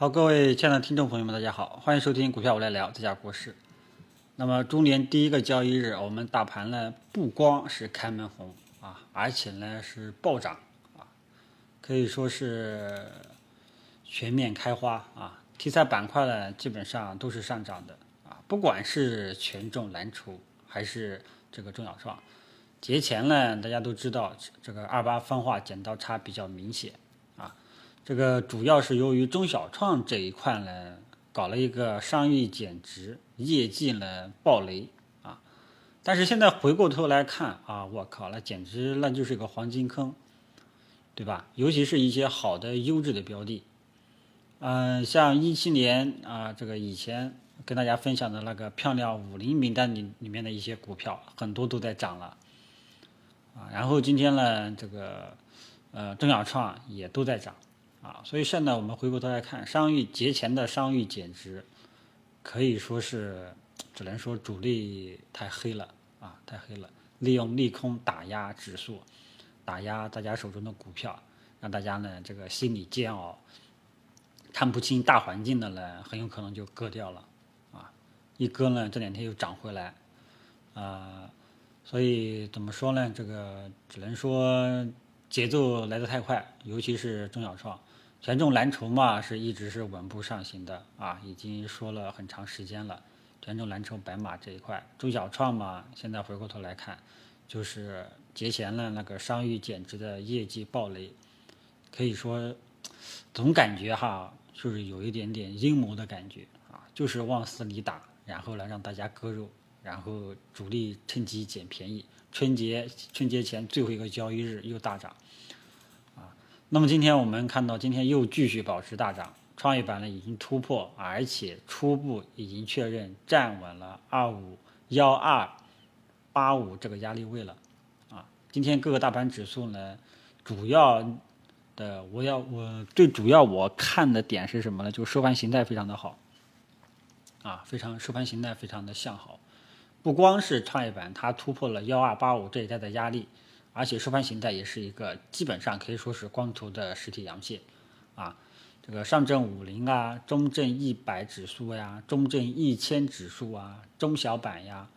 好，各位亲爱的听众朋友们，大家好，欢迎收听股票我来聊这家国事。那么，中年第一个交易日，我们大盘呢不光是开门红啊，而且呢是暴涨啊，可以说是全面开花啊。题材板块呢基本上都是上涨的啊，不管是权重蓝筹还是这个中小创。节前呢，大家都知道这个二八分化剪刀差比较明显，这个主要是由于中小创这一块呢搞了一个商誉减值，业绩呢暴雷啊，但是现在回过头来看啊，我靠，那简直那就是一个黄金坑，对吧？尤其是一些好的优质的标的，嗯，像一七年啊，这个以前跟大家分享的那个漂亮五零名单里里面的一些股票，很多都在涨了。啊，然后今天呢，这个呃中小创也都在涨啊，所以现在我们回过头来看，商誉节前的商誉减值，可以说是只能说主力太黑了啊，太黑了，利用利空打压指数，打压大家手中的股票，让大家呢这个心理煎熬，看不清大环境的呢，很有可能就割掉了啊，一割呢这两天又涨回来，啊。所以怎么说呢？这个只能说节奏来得太快，尤其是中小创，权重蓝筹嘛，是一直是稳步上行的啊，已经说了很长时间了。权重蓝筹白马这一块，中小创嘛，现在回过头来看，就是节前呢那个商誉减值的业绩暴雷，可以说总感觉哈，就是有一点点阴谋的感觉啊，就是往死里打，然后呢让大家割肉。然后主力趁机捡便宜，春节春节前最后一个交易日又大涨，那么今天我们看到今天又继续保持大涨，创业板呢已经突破，而且初步已经确认站稳了二五幺二八五这个压力位了，啊，今天各个大盘指数呢，主要的我要我最主要我看的点是什么呢？就收盘形态非常的好，啊，非常收盘形态非常的向好。不光是创业板，它突破了幺二八五这一带的压力，而且收盘形态也是一个基本上可以说是光头的实体阳线，啊，这个上证五零啊、中证一百指数呀、中证一千指数啊、中小板呀，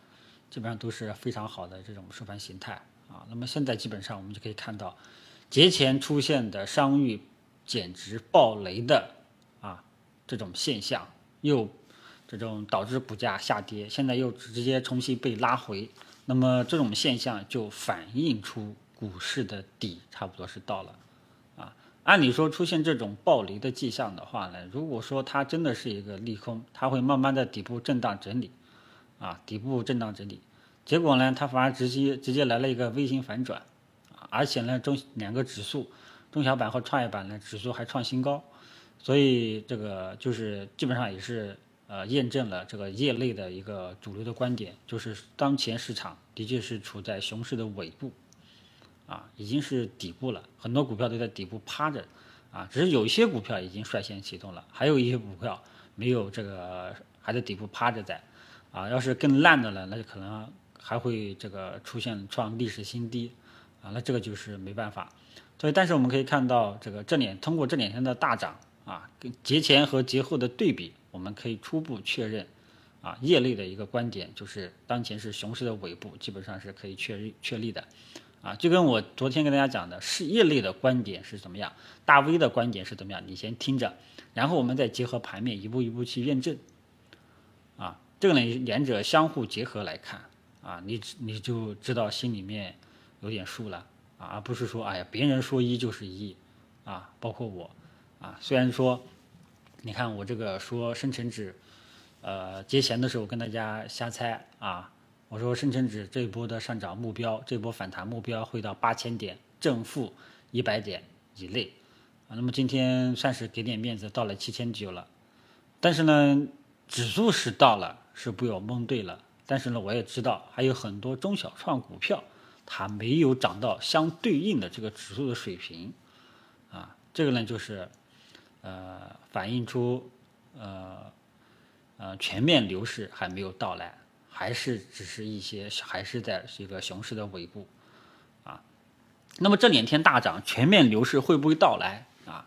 基本上都是非常好的这种收盘形态啊。那么现在基本上我们就可以看到，节前出现的商誉减值暴雷的啊这种现象又。这种导致股价下跌，现在又直接重新被拉回，那么这种现象就反映出股市的底差不多是到了，啊，按理说出现这种暴雷的迹象的话呢，如果说它真的是一个利空，它会慢慢的底部震荡整理，啊，底部震荡整理，结果呢，它反而直接直接来了一个微型反转，啊，而且呢，中两个指数，中小板和创业板呢指数还创新高，所以这个就是基本上也是。呃，验证了这个业内的一个主流的观点，就是当前市场的确是处在熊市的尾部，啊，已经是底部了，很多股票都在底部趴着，啊，只是有一些股票已经率先启动了，还有一些股票没有这个还在底部趴着在，啊，要是更烂的了，那就可能还会这个出现创历史新低，啊，那这个就是没办法，所以但是我们可以看到这个这两通过这两天的大涨，啊，跟节前和节后的对比。我们可以初步确认，啊，业内的一个观点就是当前是熊市的尾部，基本上是可以确认确立的，啊，就跟我昨天跟大家讲的，是业内的观点是怎么样，大 V 的观点是怎么样，你先听着，然后我们再结合盘面一步一步去验证，啊，这个呢两者相互结合来看，啊，你你就知道心里面有点数了，啊，而不是说哎呀别人说一就是一，啊，包括我，啊，虽然说。你看我这个说深成指，呃，节前的时候跟大家瞎猜啊，我说深成指这一波的上涨目标，这波反弹目标会到八千点，正负一百点以内，啊，那么今天算是给点面子，到了七千九了，但是呢，指数是到了，是被我蒙对了，但是呢，我也知道还有很多中小创股票，它没有涨到相对应的这个指数的水平，啊，这个呢就是。呃，反映出呃呃全面牛市还没有到来，还是只是一些还是在这个熊市的尾部啊。那么这两天大涨，全面牛市会不会到来啊？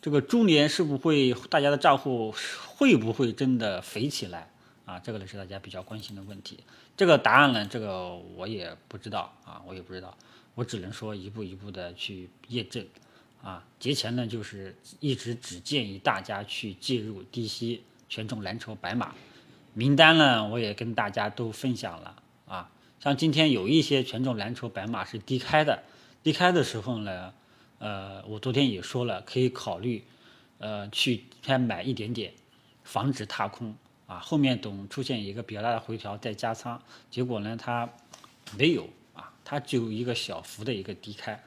这个猪年是不会大家的账户会不会真的肥起来啊？这个呢是大家比较关心的问题。这个答案呢，这个我也不知道啊，我也不知道，我只能说一步一步的去验证啊。节前呢，就是一直只建议大家去介入低吸权重蓝筹白马名单呢，我也跟大家都分享了啊。像今天有一些权重蓝筹白马是低开的，低开的时候呢。呃，我昨天也说了，可以考虑，呃，去先买一点点，防止踏空啊。后面等出现一个比较大的回调再加仓，结果呢，它没有啊，它只有一个小幅的一个低开，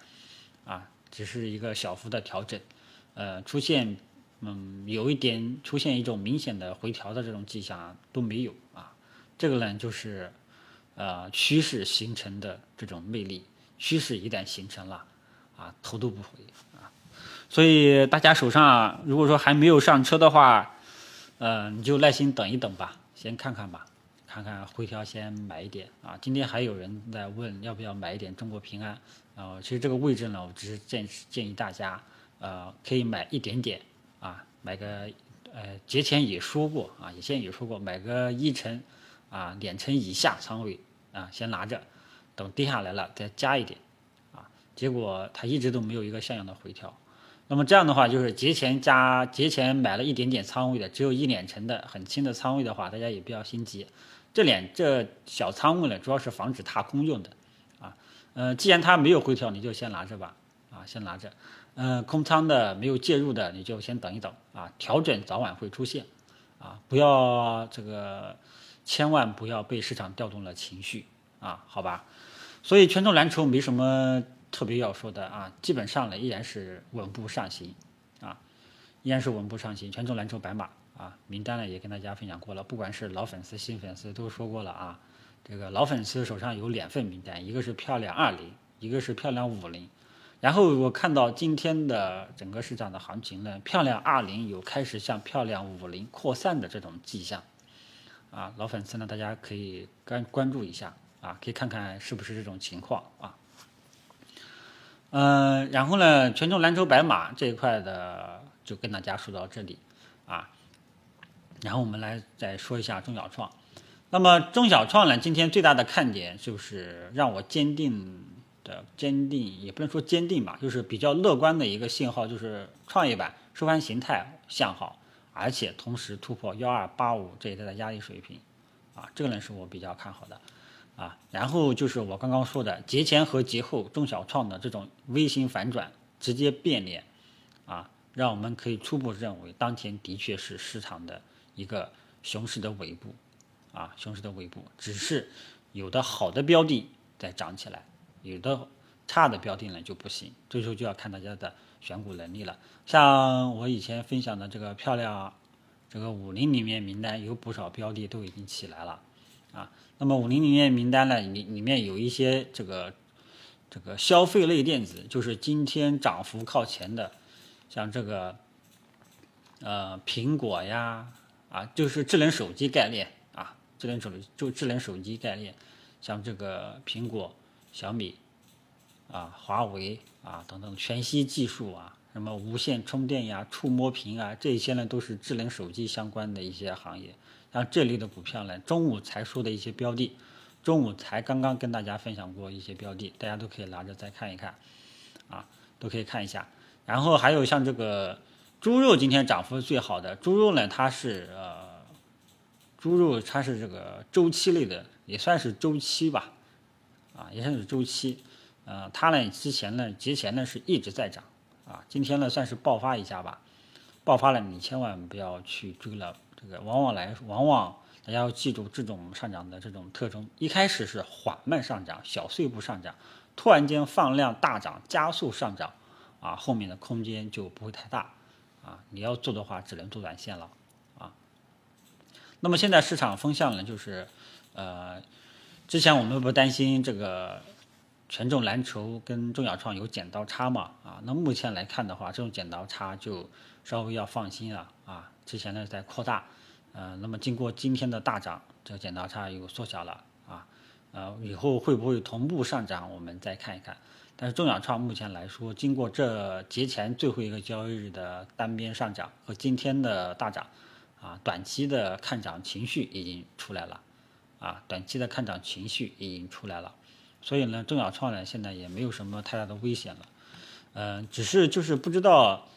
啊，只是一个小幅的调整，呃，出现嗯有一点出现一种明显的回调的这种迹象都没有啊。这个呢，就是呃趋势形成的这种魅力，趋势一旦形成了。啊，头都不回啊！所以大家手上如果说还没有上车的话，呃，你就耐心等一等吧，先看看吧，看看回调先买一点啊。今天还有人在问要不要买一点中国平安啊？其实这个位置呢，我只是建建议大家，呃，可以买一点点啊，买个呃节前也说过啊，以前也说过，买个一成啊两成以下仓位啊，先拿着，等跌下来了再加一点啊。结果它一直都没有一个像样的回调，那么这样的话，就是节前加节前买了一点点仓位的，只有一两成的很轻的仓位的话，大家也不要心急。这两这小仓位呢，主要是防止踏空用的，啊，呃，既然它没有回调，你就先拿着吧，啊，先拿着。嗯，空仓的没有介入的，你就先等一等，啊，调整早晚会出现，啊，不要这个，千万不要被市场调动了情绪，啊，好吧。所以权重蓝筹没什么。特别要说的啊，基本上呢依然是稳步上行，啊，依然是稳步上行。权重蓝筹白马啊，名单呢也跟大家分享过了，不管是老粉丝、新粉丝都说过了啊。这个老粉丝手上有两份名单，一个是漂亮二零，一个是漂亮五零。然后我看到今天的整个市场的行情呢，漂亮二零有开始向漂亮五零扩散的这种迹象，啊，老粉丝呢大家可以关关注一下啊，可以看看是不是这种情况啊。嗯，然后呢，权重蓝筹白马这一块的就跟大家说到这里啊。然后我们来再说一下中小创。那么中小创呢，今天最大的看点就是让我坚定的坚定，也不能说坚定吧，就是比较乐观的一个信号，就是创业板收盘形态向好，而且同时突破幺二八五这一带的压力水平啊，这个呢是我比较看好的。啊，然后就是我刚刚说的节前和节后中小创的这种微型反转，直接变脸，啊，让我们可以初步认为，当前的确是市场的一个熊市的尾部，啊，熊市的尾部，只是有的好的标的在涨起来，有的差的标的呢就不行，这时候就要看大家的选股能力了。像我以前分享的这个漂亮，这个五零里面名单有不少标的都已经起来了。啊，那么五零零面名单呢？里里面有一些这个这个消费类电子，就是今天涨幅靠前的，像这个呃苹果呀，啊就是智能手机概念啊，智能手机就智能手机概念，像这个苹果、小米啊、华为啊等等，全息技术啊，什么无线充电呀、触摸屏啊，这些呢都是智能手机相关的一些行业。像这类的股票呢，中午才说的一些标的，中午才刚刚跟大家分享过一些标的，大家都可以拿着再看一看，啊，都可以看一下。然后还有像这个猪肉，今天涨幅最好的猪肉呢，它是呃，猪肉它是这个周期类的，也算是周期吧，啊，也算是周期。呃，它呢之前呢节前呢是一直在涨，啊，今天呢算是爆发一下吧，爆发了你千万不要去追了。这个往往来，往往大家要记住这种上涨的这种特征：一开始是缓慢上涨，小碎步上涨，突然间放量大涨，加速上涨，啊，后面的空间就不会太大，啊，你要做的话只能做短线了，啊。那么现在市场风向呢，就是，呃，之前我们不担心这个权重蓝筹跟中小创有剪刀差嘛，啊，那目前来看的话，这种剪刀差就稍微要放心了，啊。之前呢在扩大，呃，那么经过今天的大涨，这个剪刀差又缩小了啊，呃，以后会不会同步上涨，我们再看一看。但是中小创目前来说，经过这节前最后一个交易日的单边上涨和今天的大涨，啊，短期的看涨情绪已经出来了，啊，短期的看涨情绪已经出来了，所以呢，中小创呢现在也没有什么太大的危险了，嗯，只是就是不知道，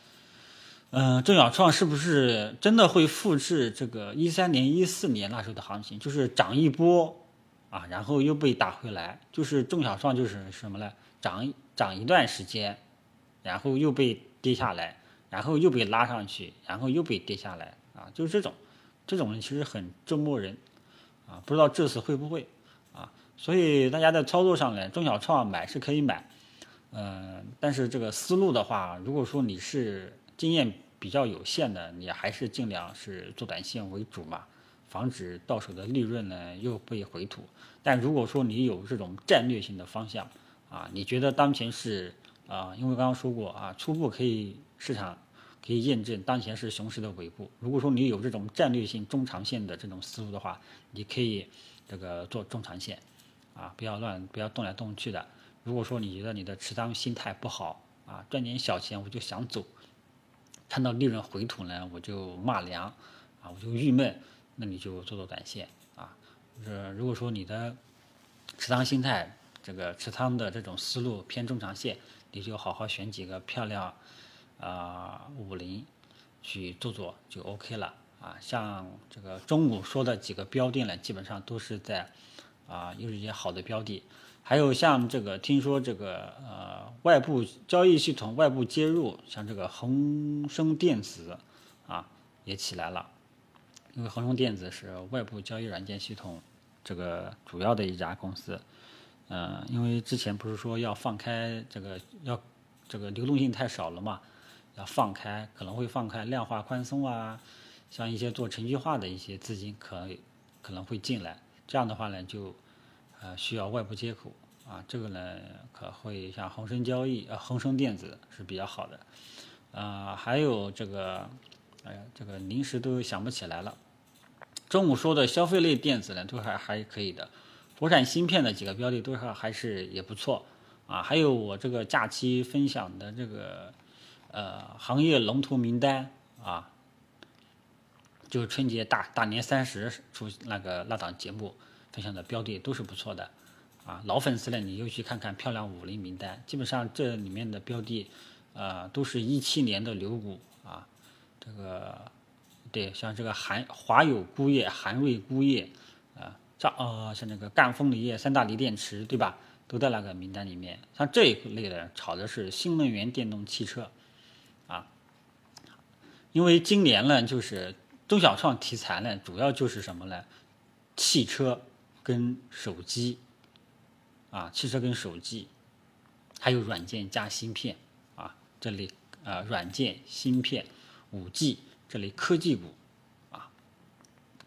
嗯，中小创是不是真的会复制这个一三年、一四年那时候的行情，就是涨一波，啊，然后又被打回来，就是中小创就是什么呢？涨涨一段时间，然后又被跌下来，然后又被拉上去，然后又被跌下来，啊，就是这种，这种其实很折磨人，啊，不知道这次会不会，啊，所以大家在操作上呢，中小创买是可以买，嗯，但是这个思路的话，如果说你是经验比较有限的，你还是尽量是做短线为主嘛，防止到手的利润呢又被回吐。但如果说你有这种战略性的方向，啊，你觉得当前是啊？因为刚刚说过啊，初步可以市场可以验证当前是熊市的尾部。如果说你有这种战略性中长线的这种思路的话，你可以这个做中长线，啊，不要乱，不要动来动去的。如果说你觉得你的持仓心态不好啊，赚点小钱我就想走，看到利润回吐呢我就骂娘啊，我就郁闷，那你就做做短线啊。就是如果说你的持仓心态，这个持仓的这种思路偏中长线，你就好好选几个漂亮啊五零去做做就 OK 了啊。像这个中午说的几个标的呢，基本上都是在啊，又是一些好的标的。还有像这个听说这个呃外部交易系统外部接入，像这个恒生电子啊也起来了，因为恒生电子是外部交易软件系统这个主要的一家公司。嗯，因为之前不是说要放开这个，要这个流动性太少了嘛，要放开，可能会放开量化宽松啊，像一些做程序化的一些资金可可能会进来，这样的话呢，就呃需要外部接口啊，这个呢可会像恒生交易呃恒生电子是比较好的，啊还有这个，哎呀这个临时都想不起来了，中午说的消费类电子呢都还还可以的。国产芯片的几个标的都是还是也不错啊，还有我这个假期分享的这个呃行业龙头名单啊，就是春节大大年三十出那个那档节目分享的标的都是不错的啊，老粉丝呢你就去看看漂亮五零名单，基本上这里面的标的呃都是一七年的牛股啊，这个对像这个韩华友钴业、韩瑞钴业啊。像呃像那个赣锋锂业、三大锂电池，对吧？都在那个名单里面。像这一类的炒的是新能源电动汽车，啊，因为今年呢，就是中小创题材呢，主要就是什么呢？汽车跟手机，啊，汽车跟手机，还有软件加芯片，啊，这类啊软件芯片、五 G 这类科技股，啊，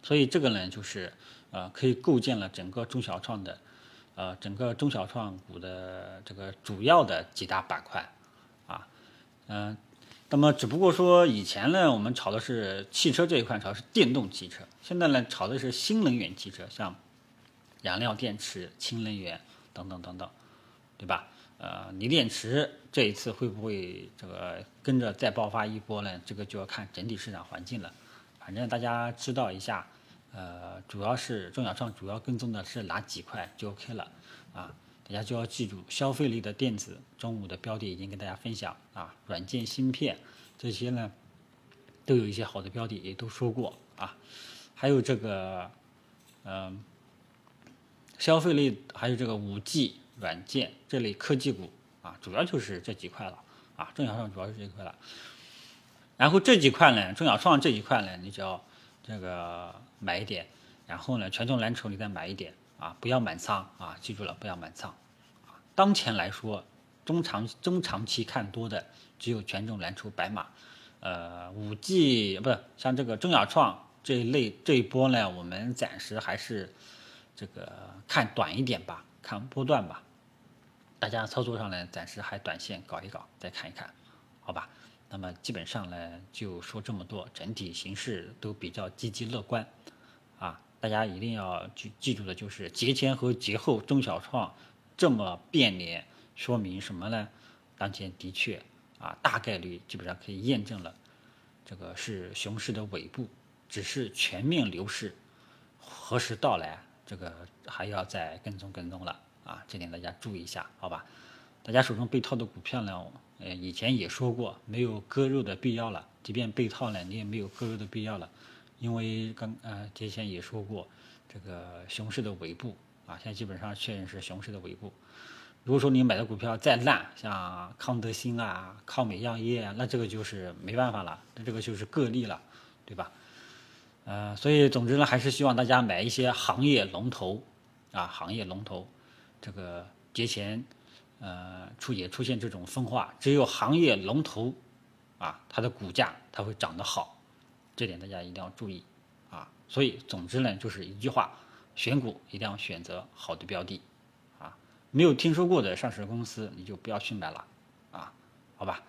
所以这个呢就是。呃，可以构建了整个中小创的，呃，整个中小创股的这个主要的几大板块，啊，嗯，那么只不过说以前呢，我们炒的是汽车这一块，炒的是电动汽车，现在呢，炒的是新能源汽车，像燃料电池、氢能源等等等等，对吧？呃，锂电池这一次会不会这个跟着再爆发一波呢？这个就要看整体市场环境了，反正大家知道一下。呃，主要是中小创主要跟踪的是哪几块就 OK 了啊？大家就要记住，消费类的电子，中午的标的已经跟大家分享啊，软件芯片这些呢，都有一些好的标的，也都说过啊。还有这个，嗯，消费类还有这个五 G 软件这类科技股啊，主要就是这几块了啊。中小创主要是这一块了，然后这几块呢，中小创这一块呢，你只要这个。买一点，然后呢，权重蓝筹你再买一点啊，不要满仓啊，记住了，不要满仓。当前来说，中长中长期看多的只有权重蓝筹白马，呃，五 G 不是像这个中小创这一类这一波呢，我们暂时还是这个看短一点吧，看波段吧。大家操作上呢，暂时还短线搞一搞，再看一看，好吧？那么基本上呢，就说这么多，整体形势都比较积极乐观，啊，大家一定要记记住的就是节前和节后中小创这么变脸，说明什么呢？当前的确啊，大概率基本上可以验证了，这个是熊市的尾部，只是全面牛市何时到来，这个还要再跟踪跟踪了啊，这点大家注意一下，好吧？大家手中被套的股票呢，呃，以前也说过，没有割肉的必要了，即便被套了，你也没有割肉的必要了，因为刚呃节前也说过，这个熊市的尾部啊，现在基本上确认是熊市的尾部。如果说你买的股票再烂，像康德新啊、康美药业啊，那这个就是没办法了，那这个就是个例了，对吧？呃，所以总之呢，还是希望大家买一些行业龙头啊，行业龙头。这个节前呃出也出现这种分化，只有行业龙头啊，它的股价它会涨得好，这点大家一定要注意啊。所以总之呢，就是一句话，选股一定要选择好的标的。啊没有听说过的上市公司，你就不要去买了，啊，好吧。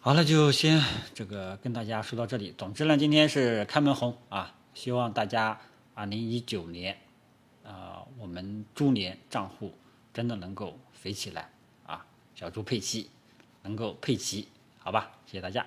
好了，就先这个跟大家说到这里。总之呢，今天是开门红啊，希望大家二零一九年，啊，我们猪年账户真的能够飞起来啊，小猪佩奇能够佩奇，好吧，谢谢大家。